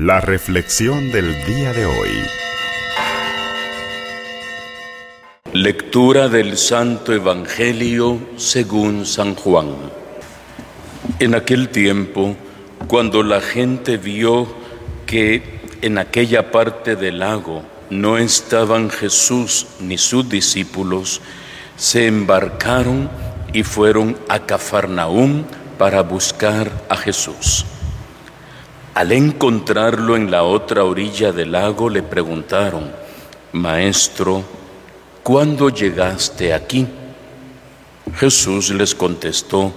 La reflexión del día de hoy. Lectura del Santo Evangelio según San Juan. En aquel tiempo, cuando la gente vio que en aquella parte del lago no estaban Jesús ni sus discípulos, se embarcaron y fueron a Cafarnaúm para buscar a Jesús. Al encontrarlo en la otra orilla del lago le preguntaron, Maestro, ¿cuándo llegaste aquí? Jesús les contestó,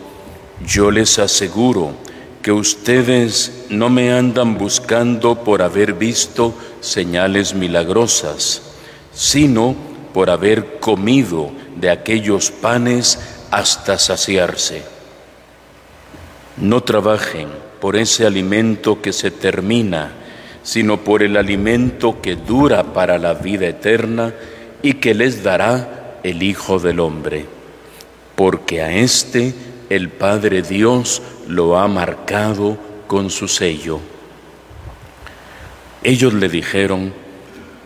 Yo les aseguro que ustedes no me andan buscando por haber visto señales milagrosas, sino por haber comido de aquellos panes hasta saciarse. No trabajen por ese alimento que se termina, sino por el alimento que dura para la vida eterna y que les dará el Hijo del Hombre. Porque a éste el Padre Dios lo ha marcado con su sello. Ellos le dijeron,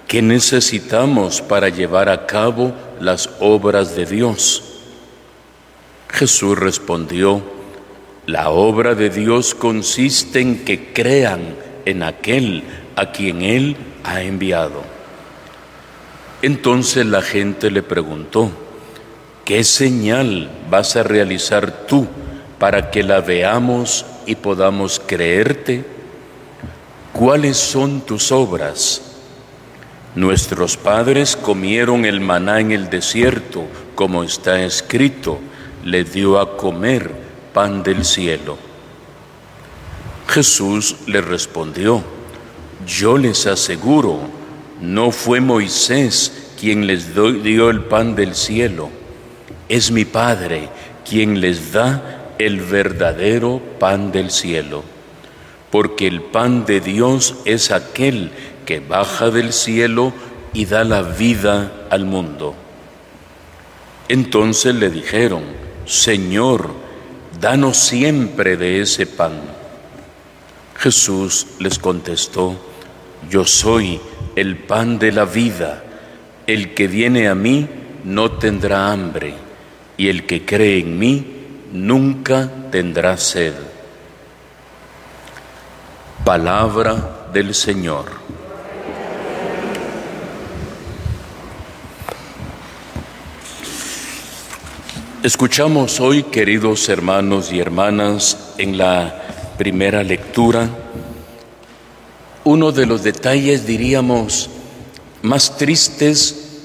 ¿qué necesitamos para llevar a cabo las obras de Dios? Jesús respondió, la obra de Dios consiste en que crean en aquel a quien Él ha enviado. Entonces la gente le preguntó, ¿qué señal vas a realizar tú para que la veamos y podamos creerte? ¿Cuáles son tus obras? Nuestros padres comieron el maná en el desierto, como está escrito, le dio a comer pan del cielo. Jesús le respondió, yo les aseguro, no fue Moisés quien les dio el pan del cielo, es mi Padre quien les da el verdadero pan del cielo, porque el pan de Dios es aquel que baja del cielo y da la vida al mundo. Entonces le dijeron, Señor, danos siempre de ese pan. Jesús les contestó, yo soy el pan de la vida, el que viene a mí no tendrá hambre, y el que cree en mí nunca tendrá sed. Palabra del Señor. Escuchamos hoy, queridos hermanos y hermanas, en la primera lectura, uno de los detalles, diríamos, más tristes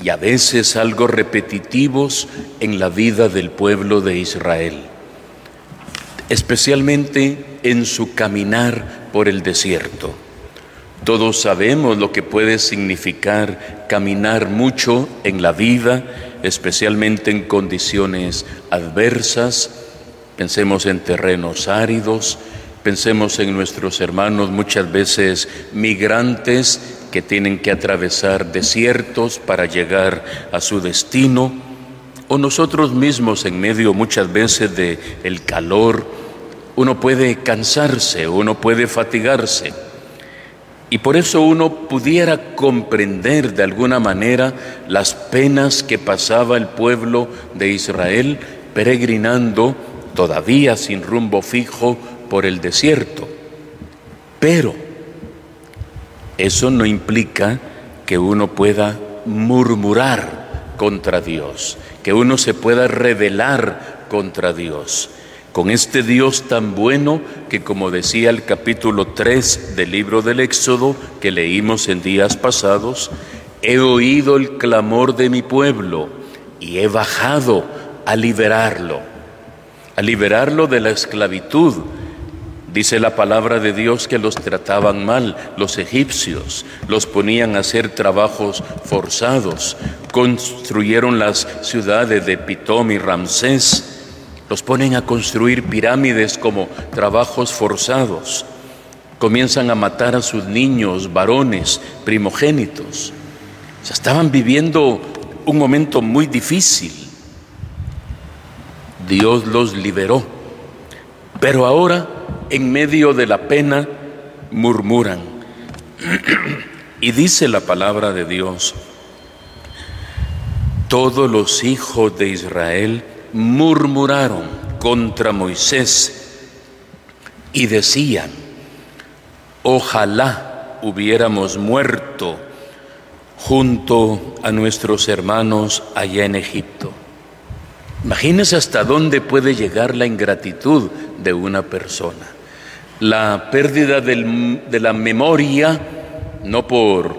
y a veces algo repetitivos en la vida del pueblo de Israel, especialmente en su caminar por el desierto. Todos sabemos lo que puede significar caminar mucho en la vida, especialmente en condiciones adversas, pensemos en terrenos áridos, pensemos en nuestros hermanos muchas veces migrantes que tienen que atravesar desiertos para llegar a su destino, o nosotros mismos en medio muchas veces de calor, uno puede cansarse, uno puede fatigarse. Y por eso uno pudiera comprender de alguna manera las penas que pasaba el pueblo de Israel peregrinando todavía sin rumbo fijo por el desierto. Pero eso no implica que uno pueda murmurar contra Dios, que uno se pueda rebelar contra Dios con este Dios tan bueno que como decía el capítulo 3 del libro del Éxodo que leímos en días pasados, he oído el clamor de mi pueblo y he bajado a liberarlo, a liberarlo de la esclavitud. Dice la palabra de Dios que los trataban mal los egipcios, los ponían a hacer trabajos forzados, construyeron las ciudades de Pitom y Ramsés, los ponen a construir pirámides como trabajos forzados. Comienzan a matar a sus niños, varones, primogénitos. O estaban viviendo un momento muy difícil. Dios los liberó. Pero ahora, en medio de la pena, murmuran. y dice la palabra de Dios, todos los hijos de Israel murmuraron contra Moisés y decían, ojalá hubiéramos muerto junto a nuestros hermanos allá en Egipto. Imagínense hasta dónde puede llegar la ingratitud de una persona. La pérdida de la memoria, no por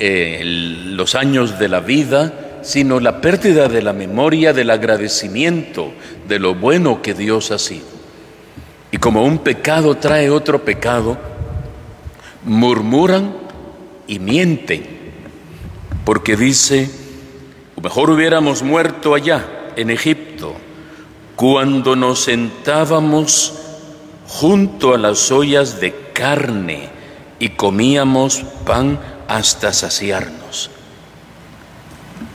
eh, los años de la vida, sino la pérdida de la memoria del agradecimiento de lo bueno que Dios ha sido. Y como un pecado trae otro pecado, murmuran y mienten, porque dice, mejor hubiéramos muerto allá en Egipto, cuando nos sentábamos junto a las ollas de carne y comíamos pan hasta saciarnos.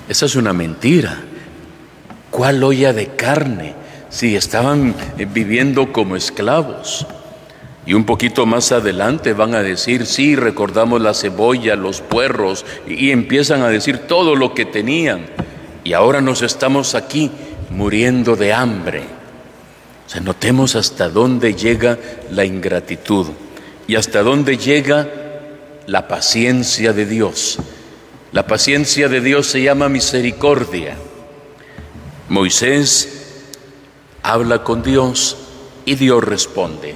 Esa es una mentira. ¿Cuál olla de carne? Si estaban viviendo como esclavos. Y un poquito más adelante van a decir, sí, recordamos la cebolla, los puerros, y empiezan a decir todo lo que tenían. Y ahora nos estamos aquí muriendo de hambre. O sea, notemos hasta dónde llega la ingratitud y hasta dónde llega la paciencia de Dios. La paciencia de Dios se llama misericordia. Moisés habla con Dios y Dios responde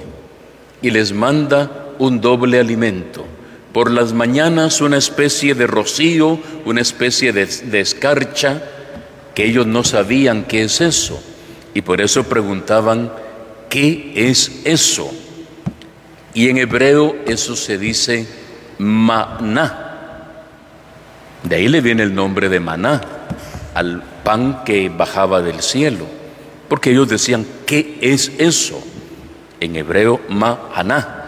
y les manda un doble alimento. Por las mañanas una especie de rocío, una especie de, escarcha, que ellos no sabían qué es eso. Y por eso preguntaban, ¿qué es eso? Y en hebreo eso se dice maná. De ahí le viene el nombre de maná, al pan que bajaba del cielo, porque ellos decían, ¿qué es eso? En hebreo, mahaná.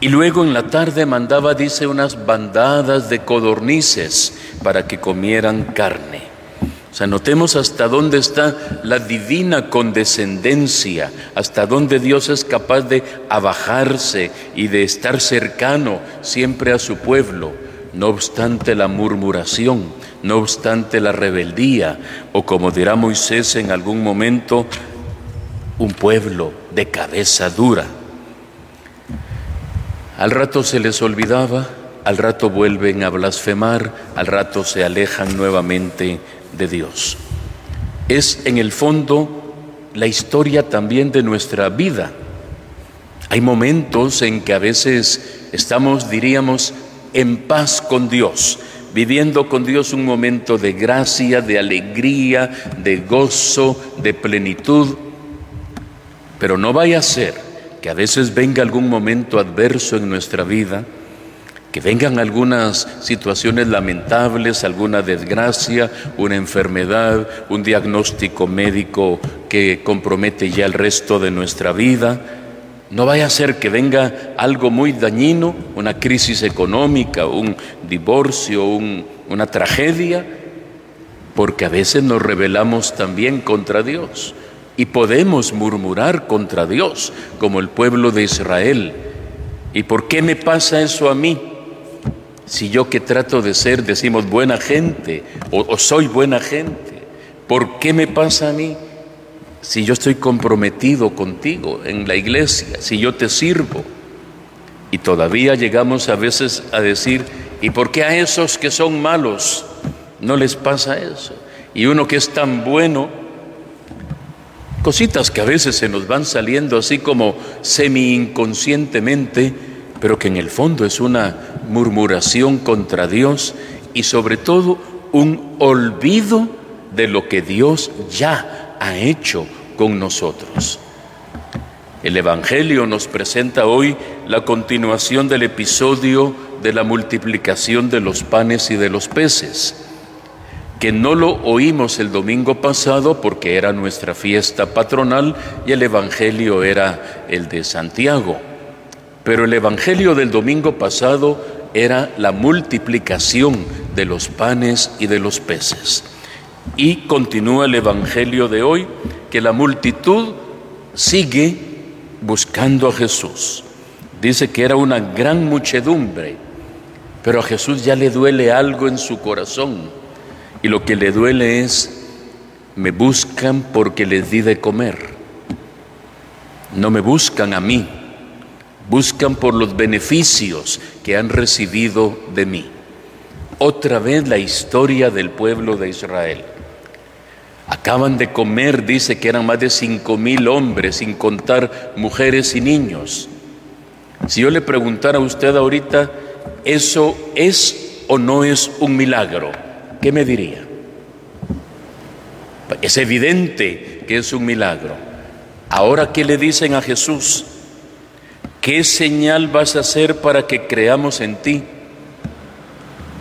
Y luego en la tarde mandaba, dice, unas bandadas de codornices para que comieran carne. O sea, notemos hasta dónde está la divina condescendencia, hasta dónde Dios es capaz de abajarse y de estar cercano siempre a su pueblo no obstante la murmuración, no obstante la rebeldía, o como dirá Moisés en algún momento, un pueblo de cabeza dura. Al rato se les olvidaba, al rato vuelven a blasfemar, al rato se alejan nuevamente de Dios. Es en el fondo la historia también de nuestra vida. Hay momentos en que a veces estamos, diríamos, en paz con Dios, viviendo con Dios un momento de gracia, de alegría, de gozo, de plenitud. Pero no vaya a ser que a veces venga algún momento adverso en nuestra vida, que vengan algunas situaciones lamentables, alguna desgracia, una enfermedad, un diagnóstico médico que compromete ya el resto de nuestra vida no vaya a ser que venga algo muy dañino, una crisis económica, un divorcio, una tragedia, porque a veces nos rebelamos también contra Dios y podemos murmurar contra Dios, como el pueblo de Israel. ¿Y por qué me pasa eso a mí? Si yo que trato de ser, decimos, buena gente o, o soy buena gente, ¿por qué me pasa a mí? Si yo estoy comprometido contigo en la iglesia, si yo te sirvo. Y todavía llegamos a veces a decir, ¿y por qué a esos que son malos no les pasa eso? Y uno que es tan bueno, cositas que a veces se nos van saliendo así como semi inconscientemente, pero que en el fondo es una murmuración contra Dios y sobre todo un olvido de lo que Dios ya ha hecho con nosotros. El Evangelio nos presenta hoy la continuación del episodio de la multiplicación de los panes y de los peces, que no lo oímos el domingo pasado porque era nuestra fiesta patronal y el Evangelio era el de Santiago. Pero el Evangelio del domingo pasado era la multiplicación de los panes y de los peces. Y continúa el Evangelio de hoy, que la multitud sigue buscando a Jesús. Dice que era una gran muchedumbre, pero a Jesús ya le duele algo en su corazón. Y lo que le duele es, me buscan porque les di de comer. No me buscan a mí, buscan por los beneficios que han recibido de mí. Otra vez la historia del pueblo de Israel. Acaban de comer, dice que eran más de cinco mil hombres, sin contar mujeres y niños. Si yo le preguntara a usted ahorita, ¿eso es o no es un milagro? ¿Qué me diría? Es evidente que es un milagro. Ahora, ¿qué le dicen a Jesús? ¿Qué señal vas a hacer para que creamos en ti?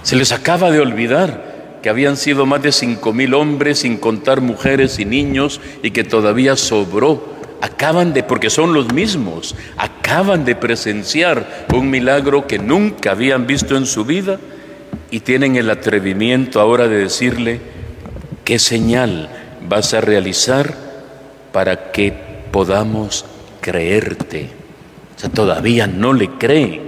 Se les acaba de olvidar que habían sido más de cinco mil hombres, sin contar mujeres y niños, y que todavía sobró. Acaban de, porque son los mismos, acaban de presenciar un milagro que nunca habían visto en su vida y tienen el atrevimiento ahora de decirle, ¿qué señal vas a realizar para que podamos creerte? O sea, todavía no le creen,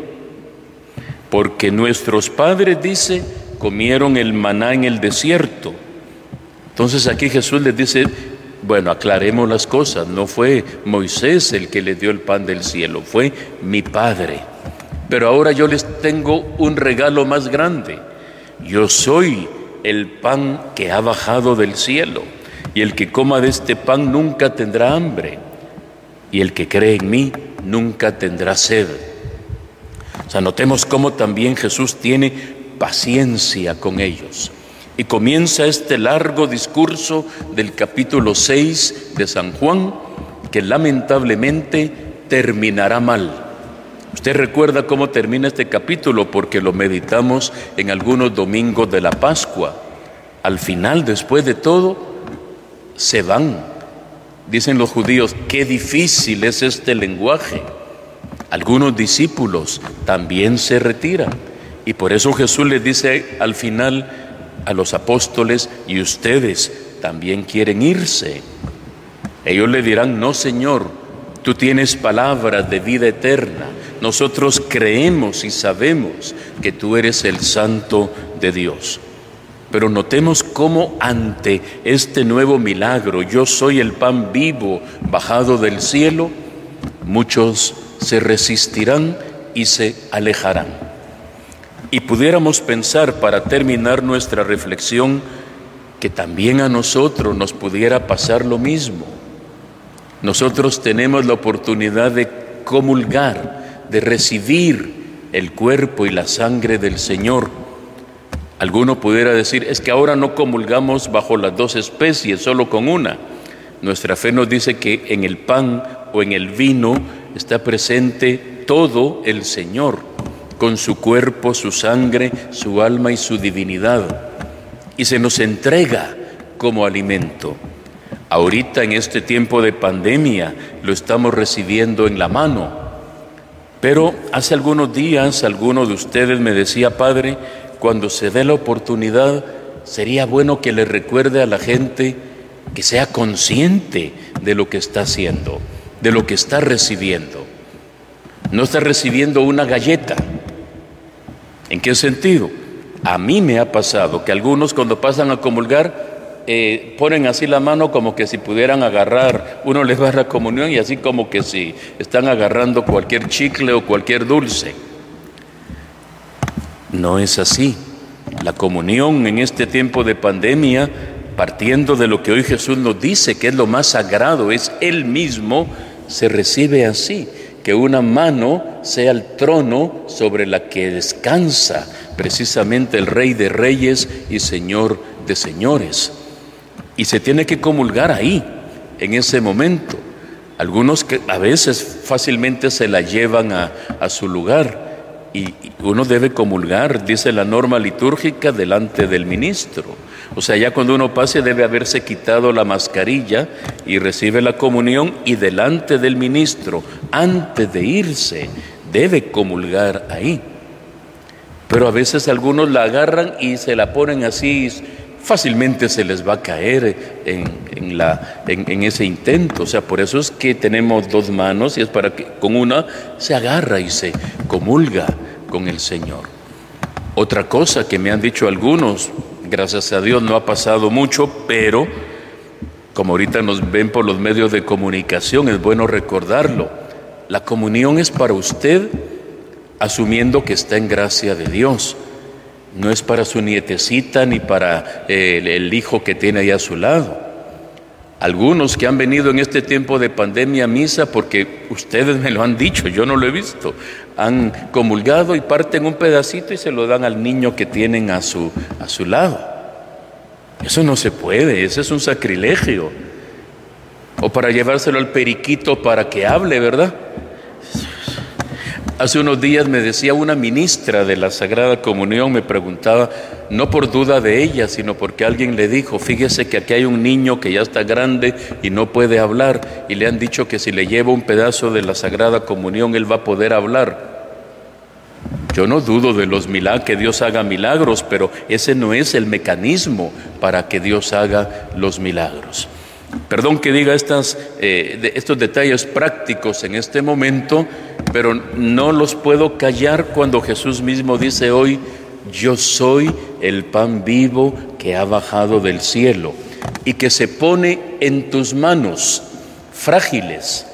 porque nuestros padres, dice, comieron el maná en el desierto. Entonces aquí Jesús les dice, bueno, aclaremos las cosas, no fue Moisés el que le dio el pan del cielo, fue mi Padre. Pero ahora yo les tengo un regalo más grande. Yo soy el pan que ha bajado del cielo, y el que coma de este pan nunca tendrá hambre, y el que cree en mí nunca tendrá sed. O sea, notemos cómo también Jesús tiene paciencia con ellos. Y comienza este largo discurso del capítulo 6 de San Juan, que lamentablemente terminará mal. Usted recuerda cómo termina este capítulo porque lo meditamos en algunos domingos de la Pascua. Al final, después de todo, se van. Dicen los judíos, qué difícil es este lenguaje. Algunos discípulos también se retiran. Y por eso Jesús les dice al final a los apóstoles, y ustedes también quieren irse. Ellos le dirán, no Señor, tú tienes palabras de vida eterna. Nosotros creemos y sabemos que tú eres el santo de Dios. Pero notemos cómo ante este nuevo milagro, yo soy el pan vivo bajado del cielo, muchos se resistirán y se alejarán. Y pudiéramos pensar para terminar nuestra reflexión que también a nosotros nos pudiera pasar lo mismo. Nosotros tenemos la oportunidad de comulgar, de recibir el cuerpo y la sangre del Señor. Alguno pudiera decir, es que ahora no comulgamos bajo las dos especies, solo con una. Nuestra fe nos dice que en el pan o en el vino está presente todo el Señor con su cuerpo, su sangre, su alma y su divinidad, y se nos entrega como alimento. Ahorita en este tiempo de pandemia lo estamos recibiendo en la mano, pero hace algunos días alguno de ustedes me decía, Padre, cuando se dé la oportunidad, sería bueno que le recuerde a la gente que sea consciente de lo que está haciendo, de lo que está recibiendo. No está recibiendo una galleta, ¿En qué sentido? A mí me ha pasado que algunos cuando pasan a comulgar eh, ponen así la mano como que si pudieran agarrar, uno les va a la comunión y así como que si están agarrando cualquier chicle o cualquier dulce. No es así. La comunión en este tiempo de pandemia, partiendo de lo que hoy Jesús nos dice, que es lo más sagrado, es Él mismo, se recibe así que una mano sea el trono sobre la que descansa precisamente el Rey de Reyes y Señor de Señores. Y se tiene que comulgar ahí, en ese momento. Algunos que a veces fácilmente se la llevan a, a su lugar y uno debe comulgar, dice la norma litúrgica, delante del ministro. O sea, ya cuando uno pase debe haberse quitado la mascarilla y recibe la comunión y delante del ministro, antes de irse, debe comulgar ahí. Pero a veces algunos la agarran y se la ponen así fácilmente se les va a caer en, la, en, ese intento. O sea, por eso es que tenemos dos manos y es para que con una se agarra y se comulga con el Señor. Otra cosa que me han dicho algunos, gracias a Dios no ha pasado mucho, pero como ahorita nos ven por los medios de comunicación, es bueno recordarlo. La comunión es para usted asumiendo que está en gracia de Dios. No es para su nietecita ni para eh, el, hijo que tiene ahí a su lado. Algunos que han venido en este tiempo de pandemia a misa, porque ustedes me lo han dicho, yo no lo he visto, han comulgado y parten un pedacito y se lo dan al niño que tienen a su, a su lado. Eso no se puede, ese es un sacrilegio. O para llevárselo al periquito para que hable, ¿verdad? Hace unos días me decía una ministra de la Sagrada Comunión, me preguntaba, no por duda de ella, sino porque alguien le dijo, fíjese que aquí hay un niño que ya está grande y no puede hablar, y le han dicho que si le lleva un pedazo de la Sagrada Comunión, él va a poder hablar. Yo no dudo de los milagros, que Dios haga milagros, pero ese no es el mecanismo para que Dios haga los milagros. Perdón que diga estas, eh, estos detalles prácticos en este momento, pero no los puedo callar cuando Jesús mismo dice hoy, yo soy el pan vivo que ha bajado del cielo y que se pone en tus manos, frágiles,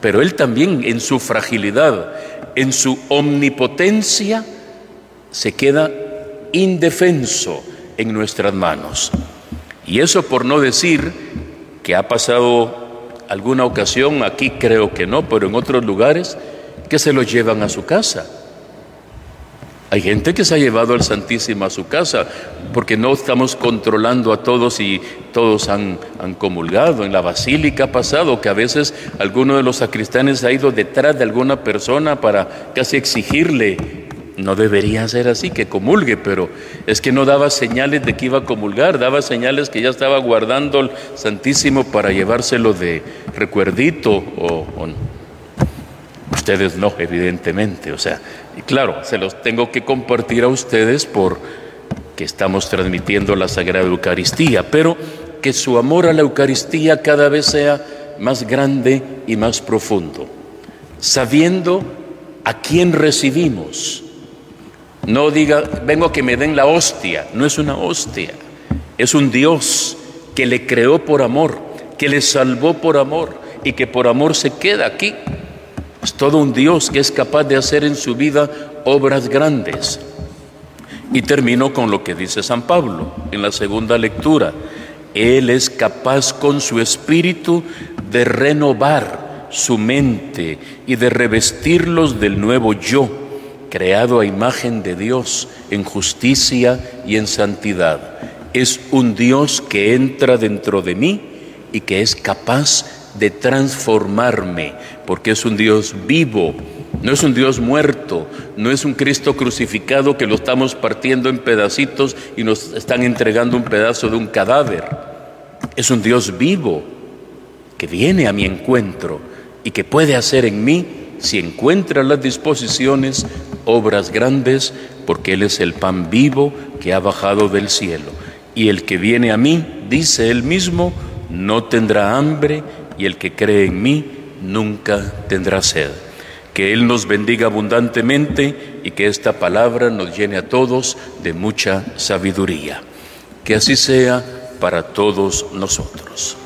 pero Él también en su fragilidad, en su omnipotencia, se queda indefenso en nuestras manos. Y eso por no decir que ha pasado alguna ocasión, aquí creo que no, pero en otros lugares, que se lo llevan a su casa. Hay gente que se ha llevado al Santísimo a su casa porque no estamos controlando a todos y todos han, han, comulgado. En la basílica ha pasado que a veces alguno de los sacristanes ha ido detrás de alguna persona para casi exigirle, no debería ser así, que comulgue, pero es que no daba señales de que iba a comulgar, daba señales que ya estaba guardando el Santísimo para llevárselo de recuerdito o, o Ustedes no, evidentemente. O sea, y claro, se los tengo que compartir a ustedes por que estamos transmitiendo la Sagrada Eucaristía, pero que su amor a la Eucaristía cada vez sea más grande y más profundo, sabiendo a quién recibimos. No diga, vengo que me den la hostia, no es una hostia, es un Dios que le creó por amor, que le salvó por amor y que por amor se queda aquí es todo un Dios que es capaz de hacer en su vida obras grandes. Y termino con lo que dice San Pablo en la segunda lectura. Él es capaz con su espíritu de renovar su mente y de revestirlos del nuevo yo, creado a imagen de Dios en justicia y en santidad. Es un Dios que entra dentro de mí y que es capaz de transformarme, porque es un Dios vivo, no es un Dios muerto, no es un Cristo crucificado que lo estamos partiendo en pedacitos y nos están entregando un pedazo de un cadáver. Es un Dios vivo que viene a mi encuentro y que puede hacer en mí, si encuentra las disposiciones, obras grandes, porque Él es el pan vivo que ha bajado del cielo. Y el que viene a mí, dice Él mismo, no tendrá hambre y el que cree en mí nunca tendrá sed. Que Él nos bendiga abundantemente y que esta palabra nos llene a todos de mucha sabiduría. Que así sea para todos nosotros.